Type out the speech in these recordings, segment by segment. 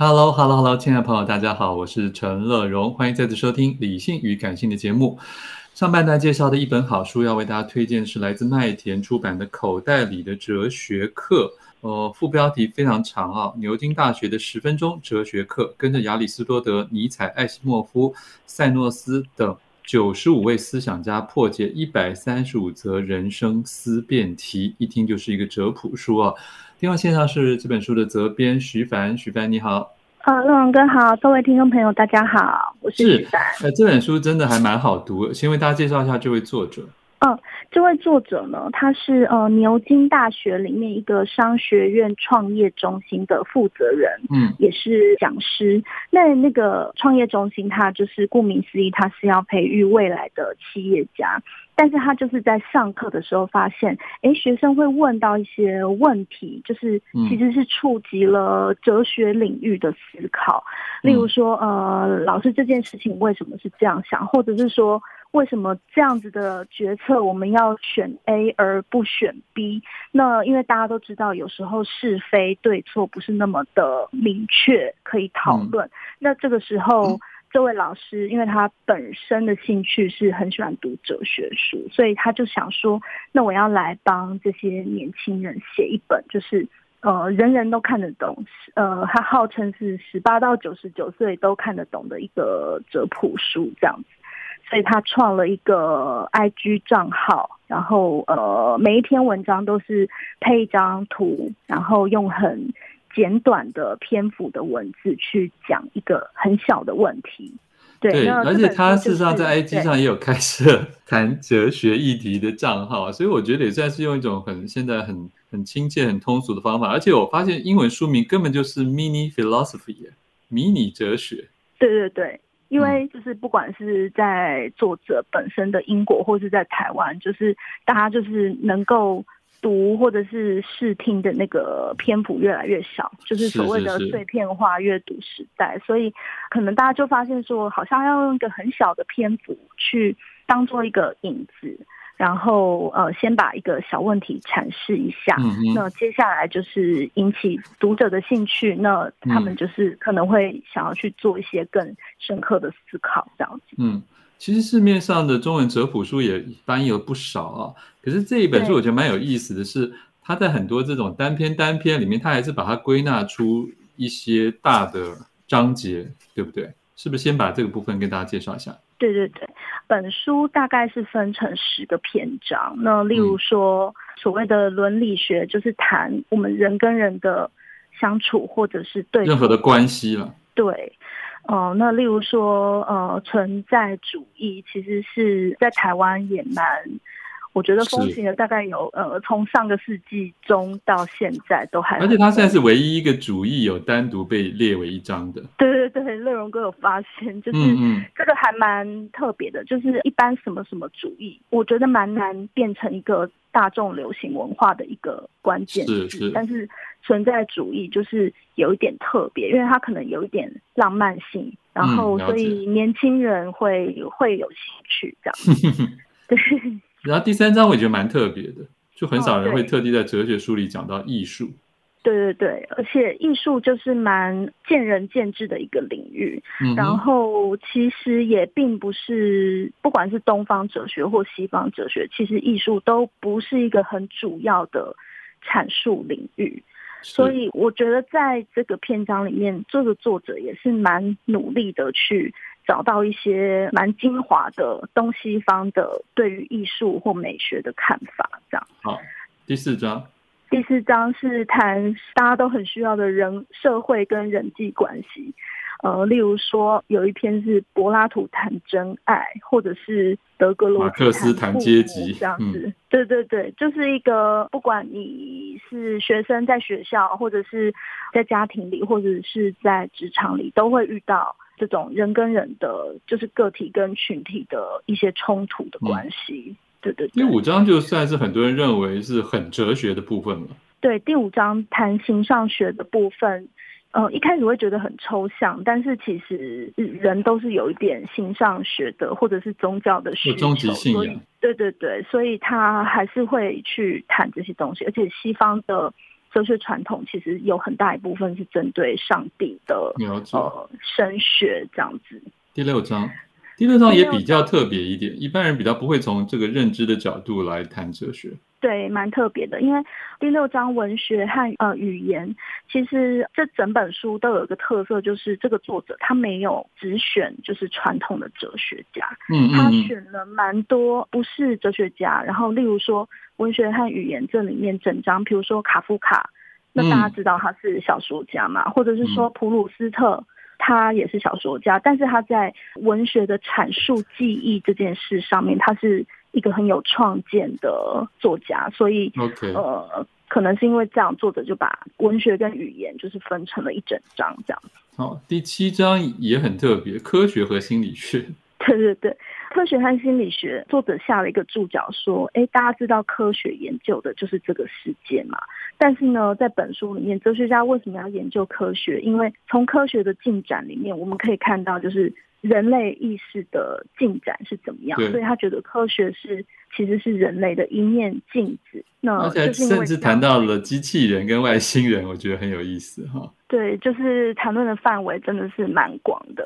Hello，Hello，Hello，亲爱的朋友，大家好，我是陈乐融，欢迎再次收听《理性与感性》的节目。上半段介绍的一本好书，要为大家推荐是来自麦田出版的《口袋里的哲学课》。呃，副标题非常长啊，牛津大学的十分钟哲学课，跟着亚里士多德、尼采、艾西莫夫、塞诺斯等九十五位思想家破解一百三十五则人生思辨题，一听就是一个哲普书啊。电话线上是这本书的责编徐凡，徐凡你好。啊，乐融哥好，各位听众朋友大家好，我是徐凡。呃，这本书真的还蛮好读，先为大家介绍一下这位作者。嗯，这位作者呢，他是呃牛津大学里面一个商学院创业中心的负责人，嗯，也是讲师。那那个创业中心，它就是顾名思义，它是要培育未来的企业家。但是他就是在上课的时候发现，哎，学生会问到一些问题，就是其实是触及了哲学领域的思考。例如说，呃，老师这件事情为什么是这样想，或者是说，为什么这样子的决策我们要选 A 而不选 B？那因为大家都知道，有时候是非对错不是那么的明确可以讨论。那这个时候。这位老师，因为他本身的兴趣是很喜欢读哲学书，所以他就想说，那我要来帮这些年轻人写一本，就是呃人人都看得懂，呃他号称是十八到九十九岁都看得懂的一个哲普书这样子，所以他创了一个 IG 账号，然后呃每一篇文章都是配一张图，然后用很。简短的篇幅的文字去讲一个很小的问题，对，对，而且他事实上在 IG 上也有开设 谈哲学议题的账号，所以我觉得也算是用一种很现在很很亲切、很通俗的方法。而且我发现英文书名根本就是 Mini Philosophy，迷你哲学。对对对，因为就是不管是在作者本身的英国，或是在台湾，就是大家就是能够。读或者是视听的那个篇幅越来越少，就是所谓的碎片化阅读时代，是是是，所以可能大家就发现说，好像要用一个很小的篇幅去当做一个引子，然后呃，先把一个小问题阐释一下，嗯、那接下来就是引起读者的兴趣，那他们就是可能会想要去做一些更深刻的思考，这样子。嗯。其实市面上的中文哲普书也翻译了不少啊，可是这一本书我觉得蛮有意思的是，它在很多这种单篇单篇里面，它还是把它归纳出一些大的章节，对不对？是不是先把这个部分跟大家介绍一下？对对对，本书大概是分成十个篇章。那例如说，所谓的伦理学，就是谈我们人跟人的相处，或者是对任何的关系了。对。哦，那例如说，呃，存在主义其实是在台湾也蛮，我觉得风行的大概有，呃，从上个世纪中到现在都还，而且它现在是唯一一个主义有单独被列为一章的。对对对，乐融哥有发现，就是这个还蛮特别的，就是一般什么什么主义，我觉得蛮难变成一个大众流行文化的一个关键词，是是但是。存在主义就是有一点特别，因为它可能有一点浪漫性，然后所以年轻人会、嗯、会有兴趣这样。对，然后第三章我也觉得蛮特别的，就很少人会特地在哲学书里讲到艺术。哦对对对，而且艺术就是蛮见仁见智的一个领域，嗯、然后其实也并不是，不管是东方哲学或西方哲学，其实艺术都不是一个很主要的阐述领域。所以我觉得在这个篇章里面，这个作者也是蛮努力的去找到一些蛮精华的东西方的对于艺术或美学的看法。这样。好，第四章。第四章是谈大家都很需要的人、社会跟人际关系，呃，例如说有一篇是柏拉图谈真爱，或者是德格罗马克思谈阶级这样子。嗯、对对对，就是一个不管你是学生在学校，或者是在家庭里，或者是在职场里，都会遇到这种人跟人的，就是个体跟群体的一些冲突的关系。嗯对对，对，第五章就算是很多人认为是很哲学的部分了。对，第五章谈形上学的部分，呃，一开始会觉得很抽象，但是其实人都是有一点形上学的，或者是宗教的需求，终极信仰。对对对，所以他还是会去谈这些东西，而且西方的哲学传统其实有很大一部分是针对上帝的，呃，神学这样子。第六章。第六章也比较特别一点，一般人比较不会从这个认知的角度来谈哲学。对，蛮特别的，因为第六章文学和呃语言，其实这整本书都有一个特色，就是这个作者他没有只选就是传统的哲学家，嗯，他选了蛮多不是哲学家，然后例如说文学和语言这里面整章，比如说卡夫卡，那大家知道他是小说家嘛，或者是说普鲁斯特。他也是小说家，但是他在文学的阐述记忆这件事上面，他是一个很有创建的作家，所以，OK，呃，可能是因为这样，作者就把文学跟语言就是分成了一整章这样。好，第七章也很特别，科学和心理学。对对对，科学和心理学，作者下了一个注脚说，哎，大家知道科学研究的就是这个世界嘛？但是呢，在本书里面，哲学家为什么要研究科学？因为从科学的进展里面，我们可以看到，就是人类意识的进展是怎么样。所以他觉得科学是其实是人类的一面镜子。那而且甚至谈到了机器人跟外星人，我觉得很有意思哈。对，就是谈论的范围真的是蛮广的。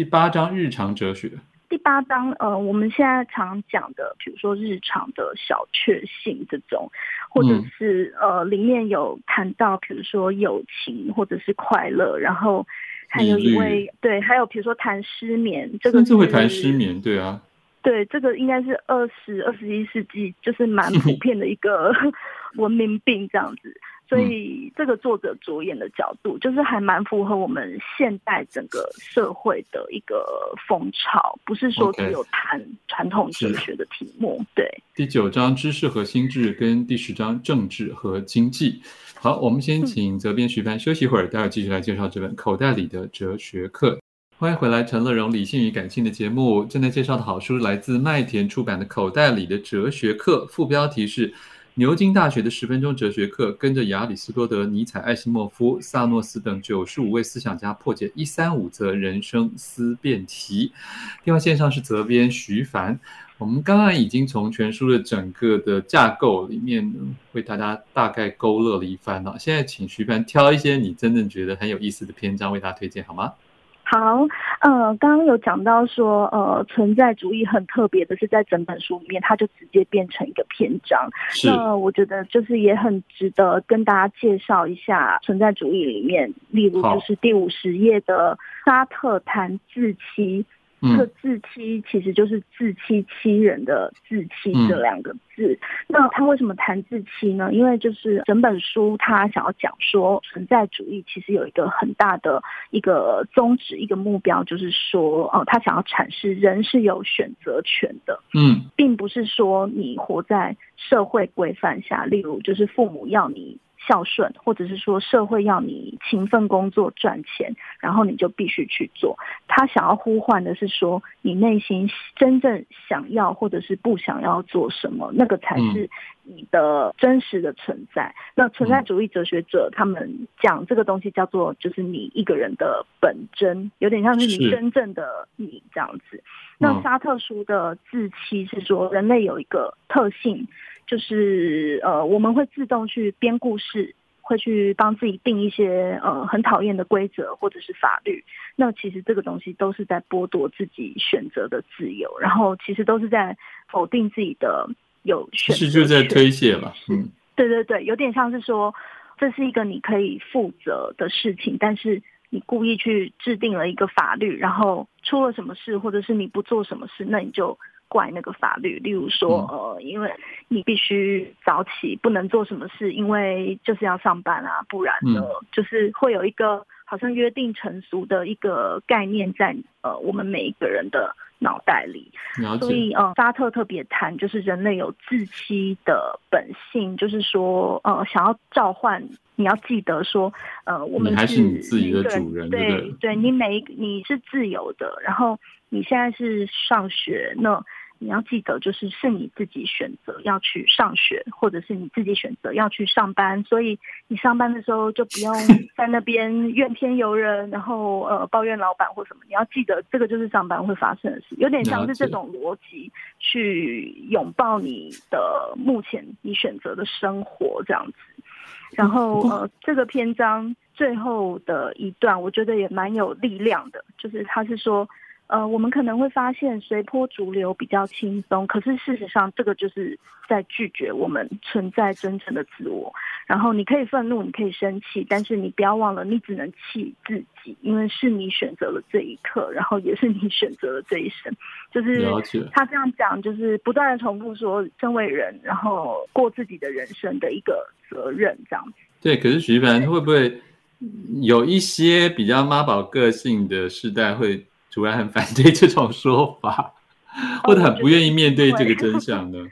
第八章日常哲学。第八章，呃，我们现在常讲的，比如说日常的小确幸这种，或者是、嗯、呃，里面有谈到，比如说友情或者是快乐，然后还有一位对，还有比如说谈失眠，这个甚至会谈失眠，对啊，对，这个应该是二十二十一世纪就是蛮普 遍的一个 文明病这样子。所以这个作者着眼的角度，就是还蛮符合我们现代整个社会的一个风潮，不是说只有谈传统哲学的题目。对，第九章知识和心智，跟第十章政治和经济。好，我们先请责编徐帆休息一会儿，待会继续来介绍这本《口袋里的哲学课》。欢迎回来，陈乐融理性与感性的节目，正在介绍的好书来自麦田出版的《口袋里的哲学课》，副标题是。牛津大学的十分钟哲学课，跟着亚里士多德、尼采、艾西莫夫、萨诺斯等九十五位思想家破解一三五则人生思辨题。电话线上是责编徐帆。我们刚刚已经从全书的整个的架构里面为大家大概勾勒了一番了。现在请徐帆挑一些你真正觉得很有意思的篇章为大家推荐好吗？好，呃，刚刚有讲到说，呃，存在主义很特别的是，在整本书里面，它就直接变成一个篇章。那我觉得就是也很值得跟大家介绍一下存在主义里面，例如就是第五十页的沙特谈自欺。这个自欺其实就是自欺欺人的自欺这两个字。嗯。那他为什么谈自欺呢？因为就是整本书他想要讲说，存在主义其实有一个很大的一个宗旨、一个目标，就是说，哦，他想要阐释人是有选择权的。嗯，并不是说你活在社会规范下，例如就是父母要你孝顺，或者是说社会要你勤奋工作赚钱，然后你就必须去做。他想要呼唤的是说，你内心真正想要或者是不想要做什么，那个才是你的真实的存在。嗯、那存在主义哲学者他们讲这个东西叫做，就是你一个人的本真，有点像是你真正的你这样子。那沙特书的自欺是说，人类有一个特性。就是呃，我们会自动去编故事，会去帮自己定一些呃很讨厌的规则或者是法律。那其实这个东西都是在剥夺自己选择的自由，然后其实都是在否定自己的有选择。是就在推卸了，嗯，对对对，有点像是说，这是一个你可以负责的事情，但是你故意去制定了一个法律，然后出了什么事，或者是你不做什么事，那你就。怪那个法律，例如说，呃，因为你必须早起，不能做什么事，因为就是要上班啊，不然呢，就是会有一个好像约定成俗的一个概念在呃我们每一个人的脑袋里。所以，呃，沙特特别谈就是人类有自欺的本性，就是说，呃，想要召唤，你要记得说，呃，我们是，你还是你自己的主人，对对，对，你每一你是自由的，然后你现在是上学那。你要记得，就是是你自己选择要去上学，或者是你自己选择要去上班，所以你上班的时候就不用 在那边怨天尤人，然后呃抱怨老板或什么。你要记得，这个就是上班会发生的事，有点像是这种逻辑去拥抱你的目前你选择的生活这样子。然后呃，这个篇章最后的一段，我觉得也蛮有力量的，就是他是说。呃，我们可能会发现随波逐流比较轻松，可是事实上，这个就是在拒绝我们存在真诚的自我。然后你可以愤怒，你可以生气，但是你不要忘了，你只能气自己，因为是你选择了这一刻，然后也是你 选择了这一生。就是他这样讲，就是不断的重复说，身为人，然后过自己的人生的一个责任，这样子。对，可是许一凡会不会有一些比较妈宝个性的世代会？突然很反对这种说法，或者很不愿意面对这个真相呢？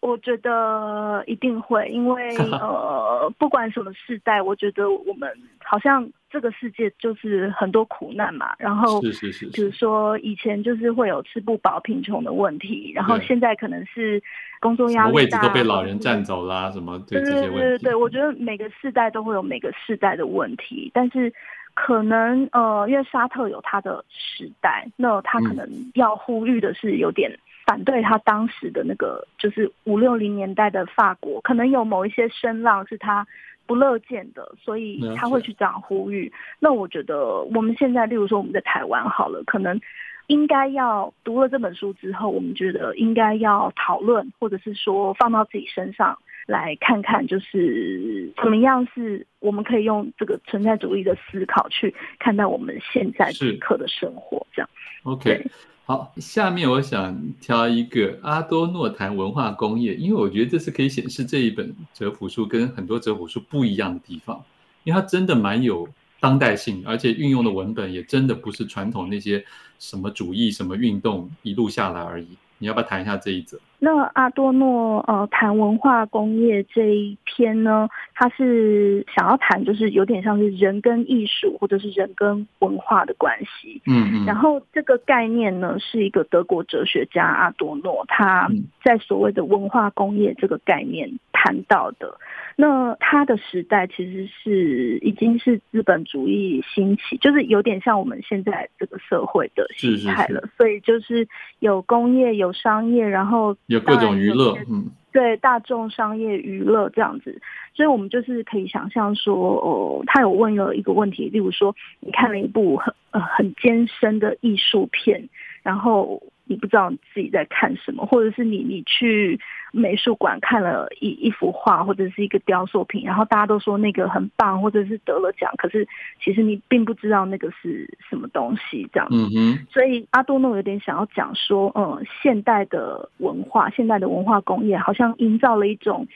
我觉得一定会，因为 呃，不管什么世代，我觉得我们好像这个世界就是很多苦难嘛。然后是是是，比如说以前就是会有吃不饱、贫穷的问题，然后现在可能是工作压力大，位置都被老人占走啦，什么对这些问题。对对对对，我觉得每个世代都会有每个世代的问题，但是。可能呃，因为沙特有他的时代，那他可能要呼吁的是有点反对他当时的那个，就是五六零年代的法国，可能有某一些声浪是他不乐见的，所以他会去这样呼吁。那我觉得我们现在，例如说我们在台湾好了，可能应该要读了这本书之后，我们觉得应该要讨论，或者是说放到自己身上。来看看，就是怎么样是我们可以用这个存在主义的思考去看待我们现在此刻的生活，这样。OK，好，下面我想挑一个阿多诺谈文化工业，因为我觉得这是可以显示这一本哲普书跟很多哲普书不一样的地方，因为它真的蛮有当代性，而且运用的文本也真的不是传统那些什么主义、什么运动一路下来而已。你要不要谈一下这一则？那阿多诺呃谈文化工业这一篇呢，他是想要谈就是有点像是人跟艺术或者是人跟文化的关系。嗯嗯。然后这个概念呢，是一个德国哲学家阿多诺他在所谓的文化工业这个概念谈到的。那他的时代其实是已经是资本主义兴起，就是有点像我们现在这个社会的形态了。是是是。所以就是有工业有商业，然后有各种娱乐，嗯，对，大众商业娱乐这样子，所以我们就是可以想象说，哦，他有问了一个问题，例如说，你看了一部很呃很艰深的艺术片，然后。你不知道你自己在看什么，或者是你你去美术馆看了一一幅画或者是一个雕塑品，然后大家都说那个很棒，或者是得了奖，可是其实你并不知道那个是什么东西，这样子。嗯哼。所以阿多诺有点想要讲说，嗯，现代的文化，现代的文化工业好像营造了一种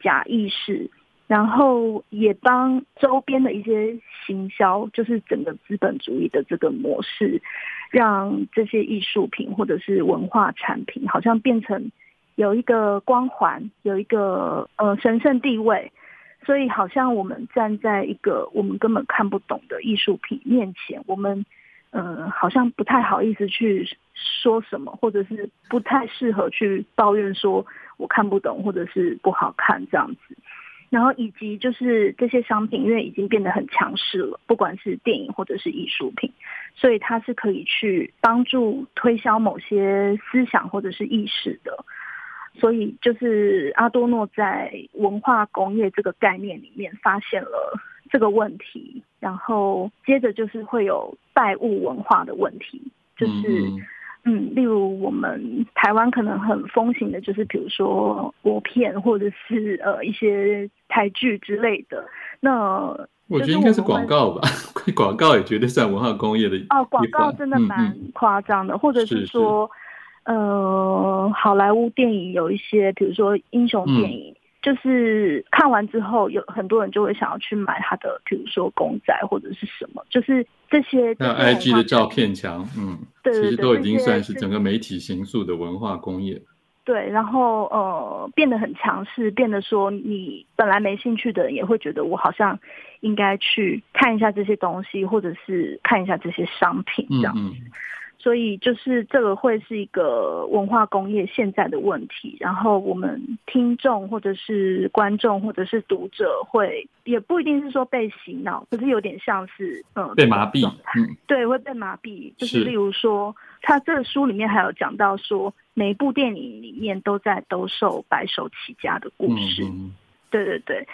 假意识，然后也帮周边的一些行销，就是整个资本主义的这个模式。让这些艺术品或者是文化产品，好像变成有一个光环，有一个呃神圣地位，所以好像我们站在一个我们根本看不懂的艺术品面前，我们嗯、好像不太好意思去说什么，或者是不太适合去抱怨说我看不懂，或者是不好看这样子。然后以及就是这些商品，因为已经变得很强势了，不管是电影或者是艺术品，所以它是可以去帮助推销某些思想或者是意识的。所以就是阿多诺在文化工业这个概念里面发现了这个问题，然后接着就是会有拜物文化的问题，就是。嗯，例如我们台湾可能很风行的，就是比如说国片或者是呃一些台剧之类的。那我觉得应该是广告吧，广告也绝对算文化工业的。哦，广告真的蛮夸张的，嗯嗯，或者是说，是是呃，好莱坞电影有一些，比如说英雄电影。嗯就是看完之后，有很多人就会想要去买他的，比如说公仔或者是什么，就是这些。那 IG 的照片墙，嗯，对，对，对，其实都已经算是整个媒体形塑的文化工业。对，然后呃，变得很强势，变得说你本来没兴趣的人也会觉得我好像应该去看一下这些东西，或者是看一下这些商品这样。嗯嗯所以就是这个会是一个文化工业现在的问题，然后我们听众或者是观众或者是读者会也不一定是说被洗脑，可是有点像是嗯被麻痹，嗯，对，会被麻痹。就是例如说，他这个书里面还有讲到说，每一部电影里面都在兜售白手起家的故事，对对对。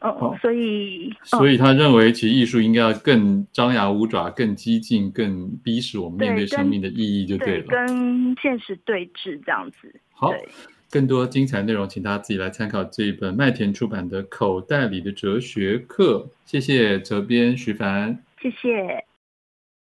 哦，所以，所以他认为，其实艺术应该要更张牙舞爪、更激进、更逼使我们面对生命的意义，就对了。对，跟现实对峙这样子。好，更多精彩内容，请大家自己来参考这一本麦田出版的《口袋里的哲学课》。谢谢责编徐凡，谢谢。